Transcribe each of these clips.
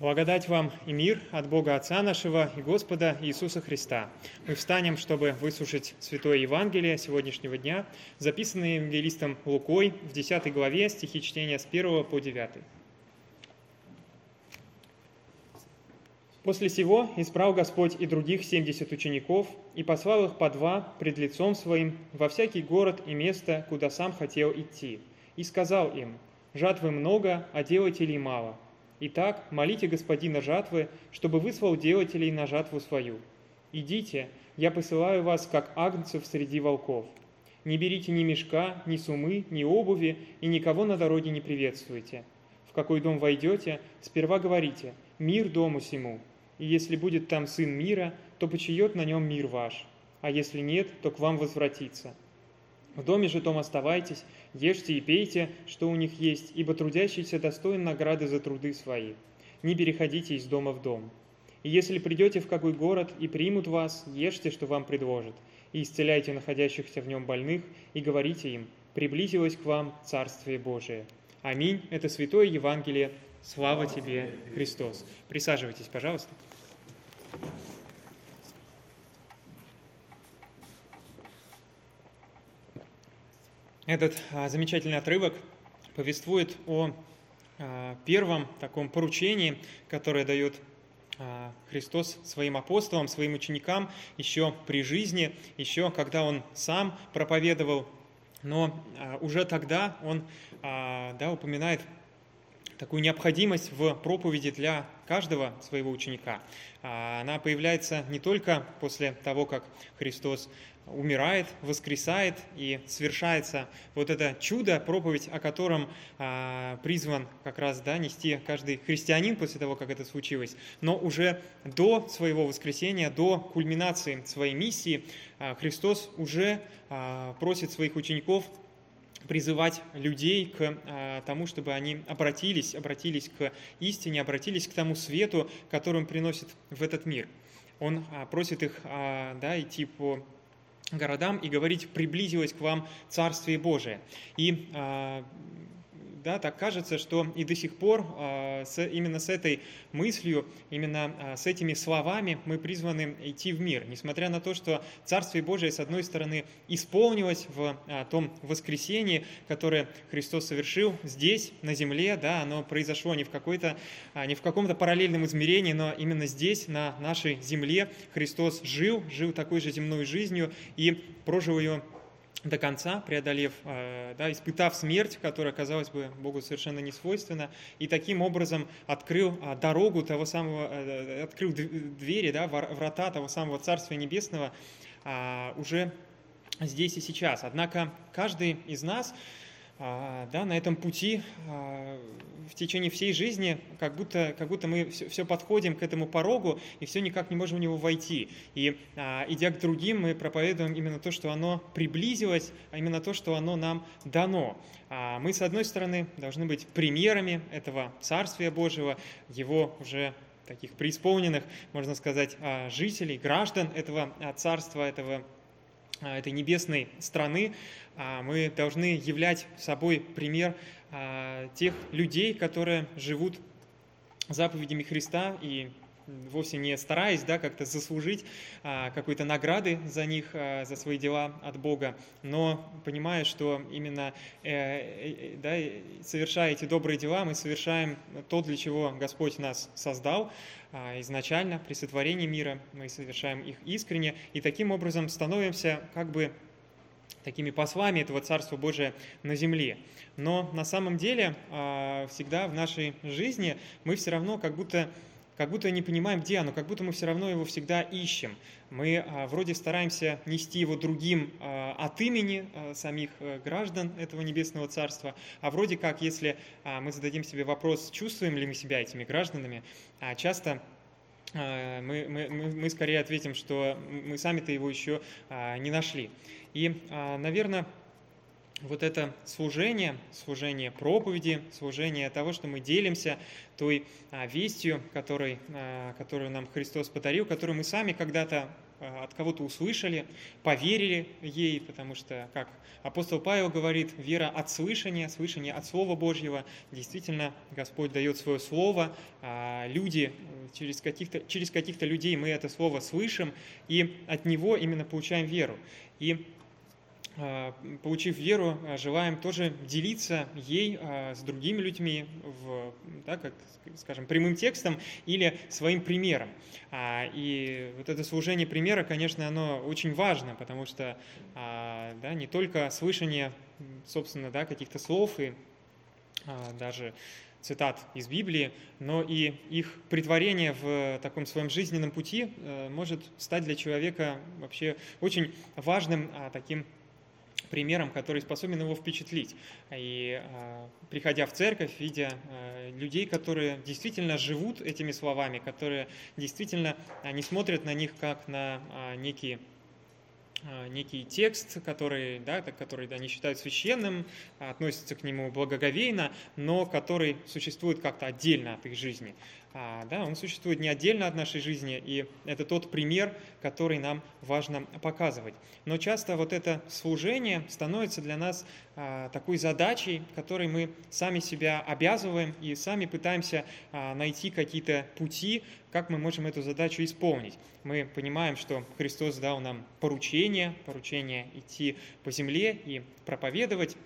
Благодать вам и мир от Бога Отца нашего и Господа Иисуса Христа. Мы встанем, чтобы выслушать Святое Евангелие сегодняшнего дня, записанное евангелистом Лукой в 10 главе стихи чтения с 1 по 9. После сего избрал Господь и других семьдесят учеников и послал их по два пред лицом своим во всякий город и место, куда сам хотел идти, и сказал им, «Жатвы много, а делателей мало». Итак, молите господина жатвы, чтобы выслал делателей на жатву свою. Идите, я посылаю вас, как агнцев среди волков. Не берите ни мешка, ни сумы, ни обуви, и никого на дороге не приветствуйте. В какой дом войдете, сперва говорите «Мир дому сему». И если будет там сын мира, то почиет на нем мир ваш, а если нет, то к вам возвратится. В доме же том оставайтесь, ешьте и пейте, что у них есть, ибо трудящийся достоин награды за труды свои. Не переходите из дома в дом. И если придете в какой город и примут вас, ешьте, что вам предложат, и исцеляйте находящихся в нем больных, и говорите им, приблизилось к вам Царствие Божие. Аминь. Это Святое Евангелие. Слава тебе, Христос. Присаживайтесь, пожалуйста. Этот а, замечательный отрывок повествует о а, первом таком поручении, которое дает а, Христос своим апостолам, своим ученикам еще при жизни, еще когда Он сам проповедовал, но уже тогда Он да, упоминает такую необходимость в проповеди для каждого своего ученика. Она появляется не только после того, как Христос умирает, воскресает и совершается вот это чудо, проповедь, о котором а, призван как раз да, нести каждый христианин после того, как это случилось. Но уже до своего воскресения, до кульминации своей миссии а, Христос уже а, просит своих учеников призывать людей к а, тому, чтобы они обратились, обратились к истине, обратились к тому свету, который он приносит в этот мир. Он а, просит их а, да, идти по городам и говорить «приблизилось к вам Царствие Божие». И да, так кажется, что и до сих пор с, именно с этой мыслью, именно а, с этими словами мы призваны идти в мир. Несмотря на то, что Царствие Божие, с одной стороны, исполнилось в а, том воскресении, которое Христос совершил здесь, на земле, да, оно произошло не в, какой-то, не в каком-то параллельном измерении, но именно здесь, на нашей земле, Христос жил, жил такой же земной жизнью и прожил ее до конца, преодолев, э, да, испытав смерть, которая, казалось бы, Богу совершенно не свойственна, и таким образом открыл а, дорогу того самого, э, открыл двери, да, врата того самого Царствия Небесного а, уже здесь и сейчас. Однако каждый из нас да, на этом пути а, в течение всей жизни, как будто, как будто мы все, все подходим к этому порогу и все никак не можем в него войти. И а, идя к другим, мы проповедуем именно то, что оно приблизилось, а именно то, что оно нам дано. Мы, с одной стороны, должны быть примерами этого Царствия Божьего, его уже таких преисполненных, можно сказать, жителей, граждан этого царства, этого а, этой небесной страны, а, мы должны являть собой пример а, тех людей, которые живут заповедями Христа и вовсе не стараясь да, как-то заслужить а, какой-то награды за них, а, за свои дела от Бога, но понимая, что именно э, э, да, совершая эти добрые дела, мы совершаем то, для чего Господь нас создал а, изначально, при сотворении мира, мы совершаем их искренне, и таким образом становимся как бы такими послами этого Царства Божия на земле. Но на самом деле всегда в нашей жизни мы все равно как будто как будто не понимаем, где оно, как будто мы все равно его всегда ищем. Мы а, вроде стараемся нести его другим а, от имени а, самих а, граждан этого небесного царства, а вроде как, если мы зададим себе вопрос, чувствуем ли мы себя этими гражданами, часто мы, мы, мы скорее ответим, что мы сами-то его еще не нашли. И, наверное, вот это служение, служение проповеди, служение того, что мы делимся той а, вестью, которой, а, которую нам Христос подарил, которую мы сами когда-то от кого-то услышали, поверили ей, потому что, как апостол Павел говорит, вера от слышания, слышание от Слова Божьего. Действительно, Господь дает свое Слово, а люди, через каких-то через каких людей мы это Слово слышим, и от Него именно получаем веру. И а, получив веру, а, желаем тоже делиться ей а, с другими людьми, в, да, как, скажем, прямым текстом или своим примером. И вот это служение примера, конечно, оно очень важно, потому что да, не только слышание, собственно, да, каких-то слов и даже цитат из Библии, но и их притворение в таком своем жизненном пути э, может стать для человека вообще очень важным таким примером, который способен его впечатлить. И а, приходя в церковь, видя а, людей, которые действительно живут этими словами, которые действительно не смотрят на них как на а, некие некий текст, который, да, который они считают священным, относятся к нему благоговейно, но который существует как-то отдельно от их жизни. А, да, он существует не отдельно от нашей жизни, и это тот пример, который нам важно показывать. Но часто вот это служение становится для нас а, такой задачей, которой мы сами себя обязываем и сами пытаемся а, найти какие-то пути, как мы можем эту задачу исполнить. Мы понимаем, что Христос дал нам поручение, поручение идти по земле и проповедовать,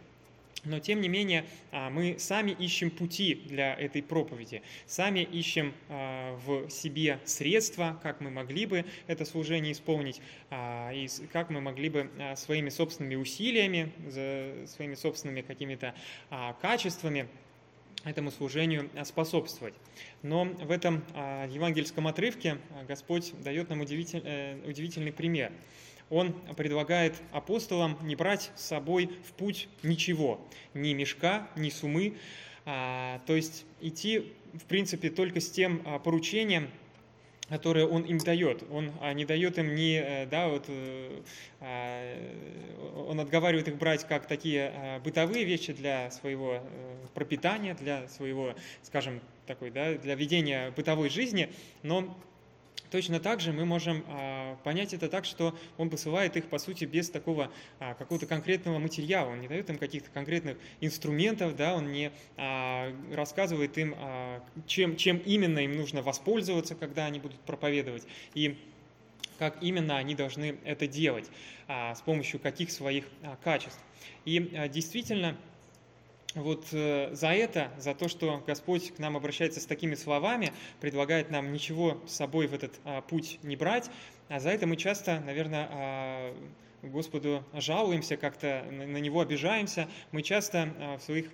но тем не менее а, мы сами ищем пути для этой проповеди, сами ищем а, в себе средства, как мы могли бы это служение исполнить, а, и как мы могли бы своими собственными усилиями, своими собственными какими-то качествами этому служению способствовать. Но в этом евангельском отрывке Господь дает нам э, удивительный пример – он предлагает апостолам не брать с собой в путь ничего, ни мешка, ни сумы, а, то есть идти, в принципе, только с тем а, поручением, которое он им дает. Он а, не дает им ни, э, да, вот, э, он отговаривает их брать как такие бытовые вещи для своего э, пропитания, для своего, скажем, такой, да, для ведения бытовой жизни, но Точно так же мы можем а, понять это так, что он посылает их, по сути, без такого а, какого-то конкретного материала, он не дает им каких-то конкретных инструментов, да, он не а, рассказывает им, чем, чем именно им нужно воспользоваться, когда они будут проповедовать, и как именно они должны это делать, с помощью каких своих качеств. И действительно, вот э, за это, за то, что Господь к нам обращается с такими словами, предлагает нам ничего с собой в этот а, путь не брать, а за это мы часто, наверное, а, Господу жалуемся, как-то на Него обижаемся. Мы часто а, в своих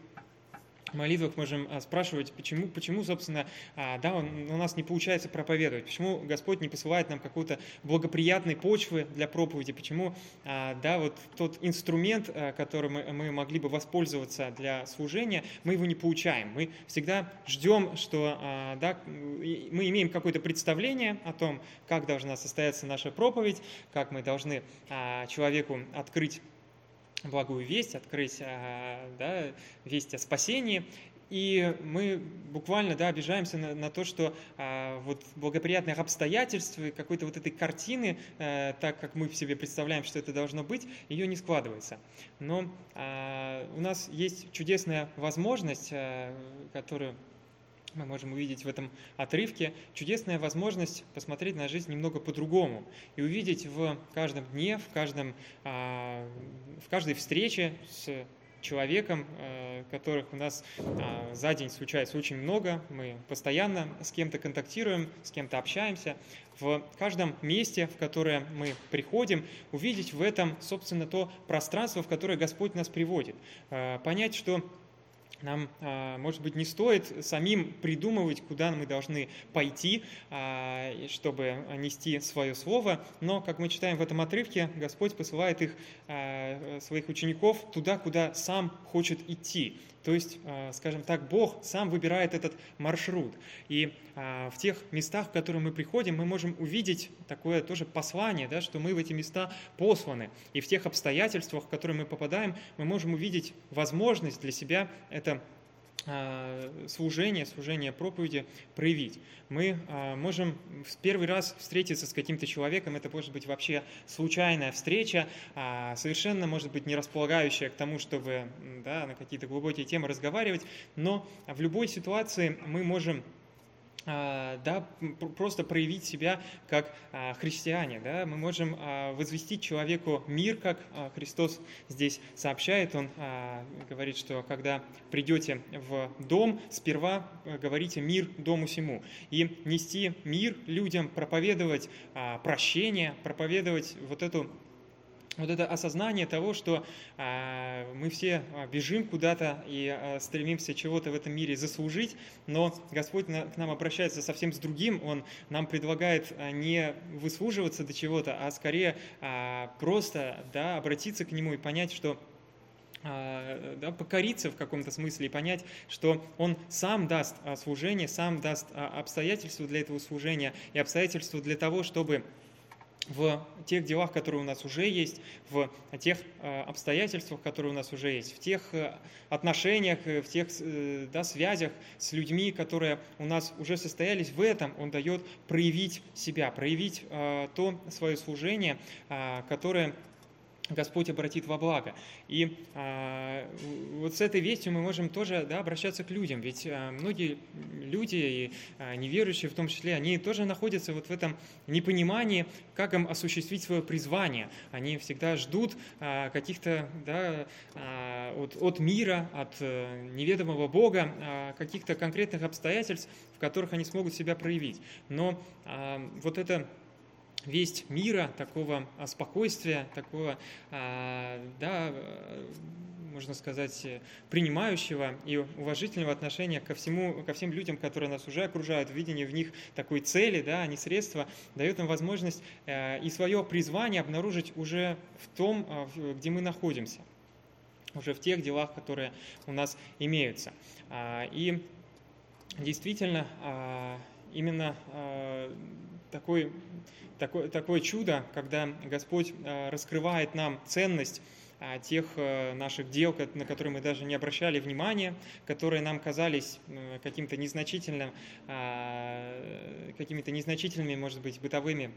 молитвах можем а, спрашивать, почему, почему собственно, а, да, у нас не получается проповедовать, почему Господь не посылает нам какую-то благоприятной почвы для проповеди, почему, а, да, вот тот инструмент, которым мы могли бы воспользоваться для служения, мы его не получаем. Мы всегда ждем, что, да, мы имеем какое-то представление о том, как должна состояться наша проповедь, как мы должны человеку открыть благую весть, открыть а, да, весть о спасении. И мы буквально да, обижаемся на, на то, что а, вот благоприятных обстоятельств, какой-то вот этой картины, а, так как мы в себе представляем, что это должно быть, ее не складывается. Но а, у нас есть чудесная возможность, а, которую мы можем увидеть в этом отрывке чудесная возможность посмотреть на жизнь немного по-другому и увидеть в каждом дне, в, каждом, а, в каждой встрече с человеком, а, которых у нас а, за день случается очень много, мы постоянно с кем-то контактируем, с кем-то общаемся, в каждом месте, в которое мы приходим, увидеть в этом, собственно, то пространство, в которое Господь нас приводит. Понять, что нам, а, может быть, не стоит самим придумывать, куда мы должны пойти, а, чтобы нести свое слово, но, как мы читаем в этом отрывке, Господь посылает их, а, своих учеников туда, куда сам хочет идти. То есть, а, скажем так, Бог сам выбирает этот маршрут. И а, в тех местах, в которые мы приходим, мы можем увидеть такое тоже послание, да, что мы в эти места посланы. И в тех обстоятельствах, в которые мы попадаем, мы можем увидеть возможность для себя это служение, служение проповеди проявить. Мы а, можем в первый раз встретиться с каким-то человеком, это может быть вообще случайная встреча, а, совершенно, может быть, не располагающая к тому, чтобы да, на какие-то глубокие темы разговаривать, но в любой ситуации мы можем а, да, просто проявить себя как а, христиане. Да? Мы можем а, возвестить человеку мир, как Христос здесь сообщает. Он говорит, что когда придете в дом, сперва говорите мир дому сему. И нести мир людям, проповедовать прощение, проповедовать вот эту вот это осознание того, что а, мы все а, бежим куда-то и а, стремимся чего-то в этом мире заслужить, но Господь к нам обращается совсем с другим, Он нам предлагает не выслуживаться до чего-то, а скорее просто да, обратиться к Нему и понять, что да, покориться в каком-то смысле и понять, что Он сам даст служение, сам даст обстоятельства для этого служения и обстоятельства для того, чтобы в тех делах, которые у нас уже есть, в тех э, обстоятельствах, которые у нас уже есть, в тех э, отношениях, э, в тех да, связях с людьми, которые у нас уже состоялись, в этом Он дает проявить себя, проявить то свое служение, которое Господь обратит во благо. И а, вот с этой вестью мы можем тоже да, обращаться к людям, ведь а, многие люди, и а, неверующие в том числе, они тоже находятся вот в этом непонимании, как им осуществить свое призвание. Они всегда ждут а, каких-то да, а, от, от мира, от а, неведомого Бога, а, каких-то конкретных обстоятельств, в которых они смогут себя проявить. Но а, вот это весть мира, такого а, спокойствия, такого, а, да, можно сказать, принимающего и уважительного отношения ко, всему, ко всем людям, которые нас уже окружают, видение в них такой цели, да, а не средства, дает нам возможность э, и свое призвание обнаружить уже в том, где мы находимся, уже в тех делах, которые у нас имеются. И действительно, именно такой такое, такое чудо, когда Господь э, раскрывает нам ценность э, тех э, наших дел, на которые мы даже не обращали внимания, которые нам казались каким-то незначительным, какими-то незначительными, может быть, бытовыми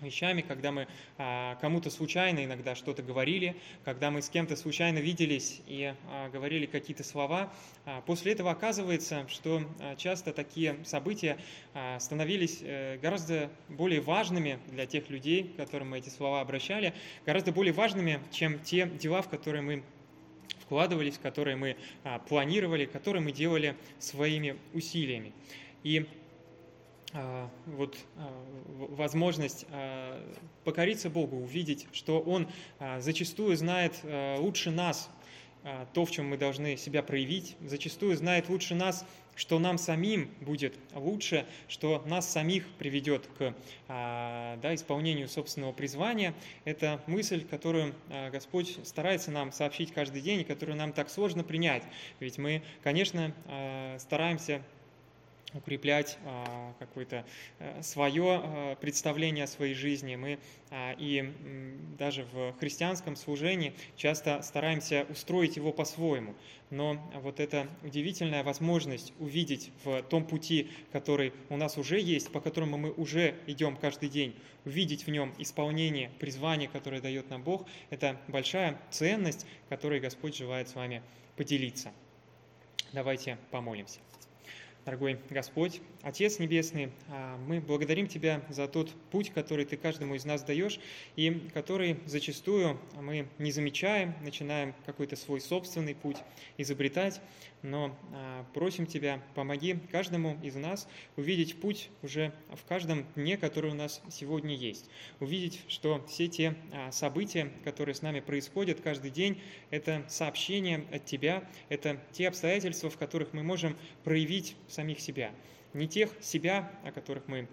вещами, когда мы а, кому-то случайно иногда что-то говорили, когда мы с кем-то случайно виделись и а, говорили какие-то слова. А, после этого оказывается, что часто такие события становились а, гораздо более важными для тех людей, к которым мы эти слова обращали, гораздо более важными, чем те дела, в которые мы вкладывались, которые мы планировали, которые мы делали своими усилиями. И вот а, возможность а, покориться Богу, увидеть, что Он зачастую знает лучше нас то, в чем мы должны себя проявить, зачастую знает лучше нас, что нам самим будет лучше, что нас самих приведет к да, исполнению собственного призвания. Это мысль, которую Господь старается нам сообщить каждый день, и которую нам так сложно принять. Ведь мы, конечно, стараемся укреплять а, какое-то э, свое а, представление о своей жизни. Мы а, и даже в христианском служении часто стараемся устроить его по-своему. Но вот эта удивительная возможность увидеть в том пути, который у нас уже есть, по которому мы уже идем каждый день, увидеть в нем исполнение призвания, которое дает нам Бог, это большая ценность, которой Господь желает с вами поделиться. Давайте помолимся. Дорогой Господь, Отец Небесный, а, мы благодарим Тебя за тот путь, который Ты каждому из нас даешь, и который зачастую мы не замечаем, начинаем какой-то свой собственный путь изобретать, но а, просим Тебя, помоги каждому из нас увидеть путь уже в каждом дне, который у нас сегодня есть. Увидеть, что все те а, события, которые с нами происходят каждый день, это сообщение от Тебя, это те обстоятельства, в которых мы можем проявить самих себя. Не тех себя, о которых мы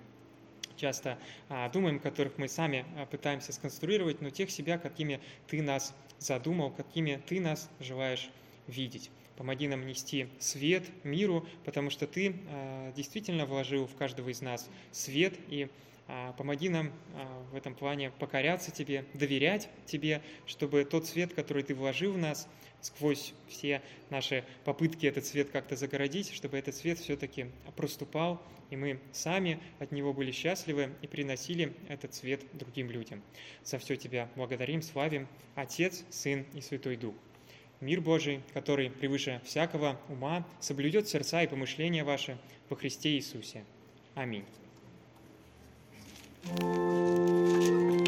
часто а, думаем, которых мы сами а, пытаемся сконструировать, но тех себя, какими ты нас задумал, какими ты нас желаешь видеть. помоги нам нести свет миру, потому что Ты действительно вложил в каждого из нас свет и Помоги нам в этом плане покоряться Тебе, доверять Тебе, чтобы тот свет, который Ты вложил в нас, сквозь все наши попытки этот свет как-то загородить, чтобы этот свет все-таки проступал, и мы сами от него были счастливы и приносили этот свет другим людям. За все Тебя благодарим, славим, Отец, Сын и Святой Дух. Мир Божий, который превыше всякого ума, соблюдет сердца и помышления ваши во Христе Иисусе. Аминь. Música